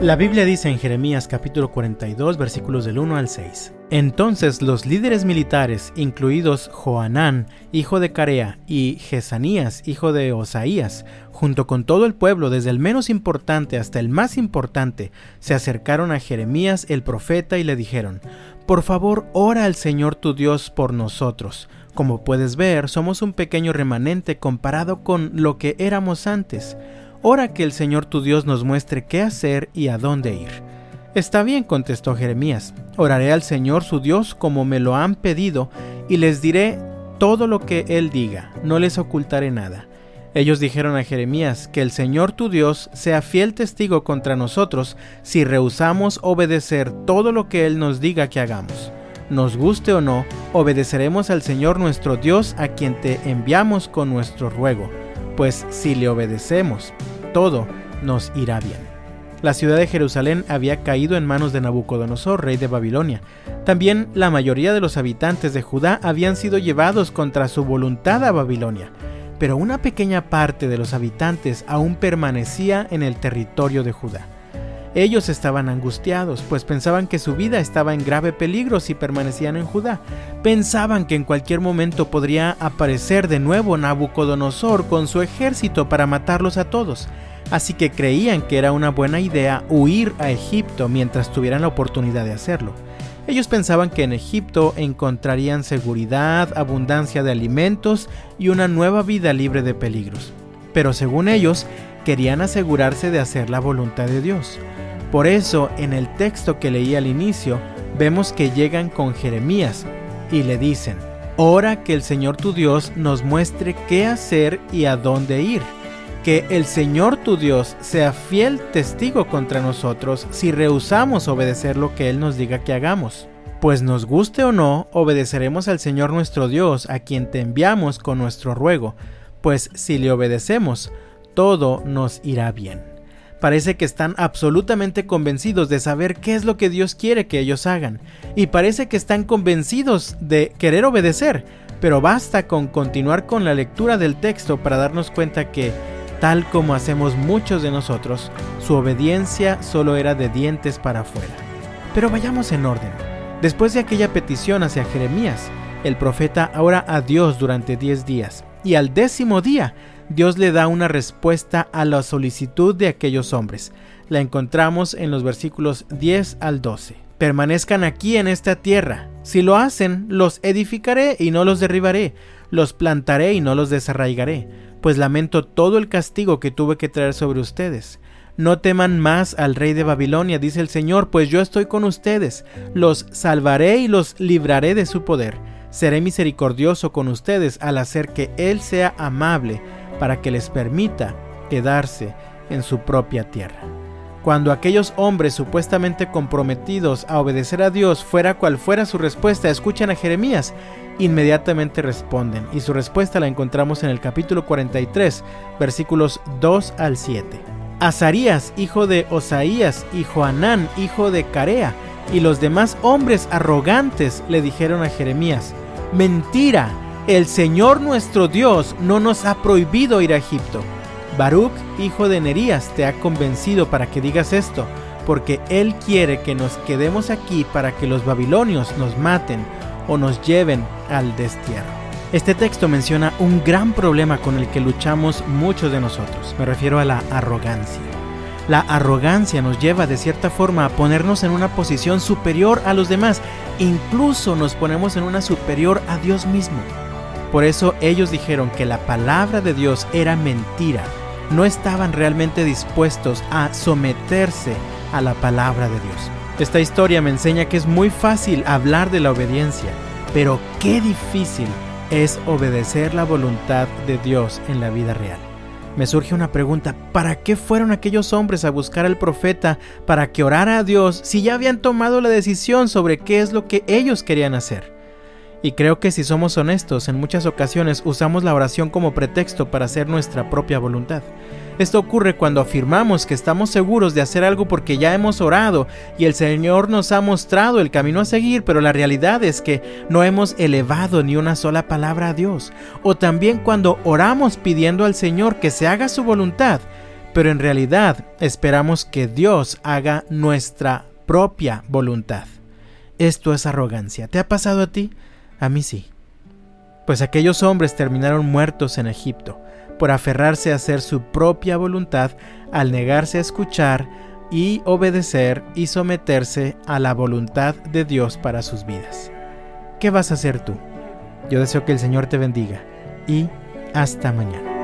La Biblia dice en Jeremías capítulo 42 versículos del 1 al 6. Entonces los líderes militares, incluidos Joanán, hijo de Carea, y Jesanías, hijo de Osaías, junto con todo el pueblo, desde el menos importante hasta el más importante, se acercaron a Jeremías el profeta y le dijeron, Por favor, ora al Señor tu Dios por nosotros. Como puedes ver, somos un pequeño remanente comparado con lo que éramos antes. Ora que el Señor tu Dios nos muestre qué hacer y a dónde ir. Está bien, contestó Jeremías. Oraré al Señor su Dios como me lo han pedido y les diré todo lo que Él diga, no les ocultaré nada. Ellos dijeron a Jeremías que el Señor tu Dios sea fiel testigo contra nosotros si rehusamos obedecer todo lo que Él nos diga que hagamos. Nos guste o no, obedeceremos al Señor nuestro Dios a quien te enviamos con nuestro ruego, pues si le obedecemos, todo nos irá bien. La ciudad de Jerusalén había caído en manos de Nabucodonosor, rey de Babilonia. También la mayoría de los habitantes de Judá habían sido llevados contra su voluntad a Babilonia, pero una pequeña parte de los habitantes aún permanecía en el territorio de Judá. Ellos estaban angustiados, pues pensaban que su vida estaba en grave peligro si permanecían en Judá. Pensaban que en cualquier momento podría aparecer de nuevo Nabucodonosor con su ejército para matarlos a todos así que creían que era una buena idea huir a Egipto mientras tuvieran la oportunidad de hacerlo. Ellos pensaban que en Egipto encontrarían seguridad, abundancia de alimentos y una nueva vida libre de peligros. Pero según ellos, querían asegurarse de hacer la voluntad de Dios. Por eso, en el texto que leí al inicio, vemos que llegan con Jeremías y le dicen, Ora que el Señor tu Dios nos muestre qué hacer y a dónde ir que el Señor tu Dios sea fiel testigo contra nosotros si rehusamos obedecer lo que Él nos diga que hagamos. Pues nos guste o no, obedeceremos al Señor nuestro Dios, a quien te enviamos con nuestro ruego, pues si le obedecemos, todo nos irá bien. Parece que están absolutamente convencidos de saber qué es lo que Dios quiere que ellos hagan, y parece que están convencidos de querer obedecer, pero basta con continuar con la lectura del texto para darnos cuenta que Tal como hacemos muchos de nosotros, su obediencia solo era de dientes para afuera. Pero vayamos en orden. Después de aquella petición hacia Jeremías, el profeta ora a Dios durante diez días, y al décimo día, Dios le da una respuesta a la solicitud de aquellos hombres. La encontramos en los versículos 10 al 12. Permanezcan aquí en esta tierra. Si lo hacen, los edificaré y no los derribaré, los plantaré y no los desarraigaré pues lamento todo el castigo que tuve que traer sobre ustedes. No teman más al rey de Babilonia, dice el Señor, pues yo estoy con ustedes, los salvaré y los libraré de su poder. Seré misericordioso con ustedes al hacer que Él sea amable para que les permita quedarse en su propia tierra. Cuando aquellos hombres supuestamente comprometidos a obedecer a Dios, fuera cual fuera su respuesta, escuchan a Jeremías, inmediatamente responden, y su respuesta la encontramos en el capítulo 43, versículos 2 al 7. Azarías, hijo de Osaías, y Joanán, hijo de Carea, y los demás hombres arrogantes le dijeron a Jeremías, Mentira, el Señor nuestro Dios no nos ha prohibido ir a Egipto. Baruch, hijo de Nerías, te ha convencido para que digas esto, porque Él quiere que nos quedemos aquí para que los babilonios nos maten o nos lleven al destierro. Este texto menciona un gran problema con el que luchamos muchos de nosotros. Me refiero a la arrogancia. La arrogancia nos lleva de cierta forma a ponernos en una posición superior a los demás. Incluso nos ponemos en una superior a Dios mismo. Por eso ellos dijeron que la palabra de Dios era mentira. No estaban realmente dispuestos a someterse a la palabra de Dios. Esta historia me enseña que es muy fácil hablar de la obediencia, pero qué difícil es obedecer la voluntad de Dios en la vida real. Me surge una pregunta, ¿para qué fueron aquellos hombres a buscar al profeta para que orara a Dios si ya habían tomado la decisión sobre qué es lo que ellos querían hacer? Y creo que si somos honestos, en muchas ocasiones usamos la oración como pretexto para hacer nuestra propia voluntad. Esto ocurre cuando afirmamos que estamos seguros de hacer algo porque ya hemos orado y el Señor nos ha mostrado el camino a seguir, pero la realidad es que no hemos elevado ni una sola palabra a Dios. O también cuando oramos pidiendo al Señor que se haga su voluntad, pero en realidad esperamos que Dios haga nuestra propia voluntad. Esto es arrogancia. ¿Te ha pasado a ti? A mí sí. Pues aquellos hombres terminaron muertos en Egipto por aferrarse a hacer su propia voluntad al negarse a escuchar y obedecer y someterse a la voluntad de Dios para sus vidas. ¿Qué vas a hacer tú? Yo deseo que el Señor te bendiga y hasta mañana.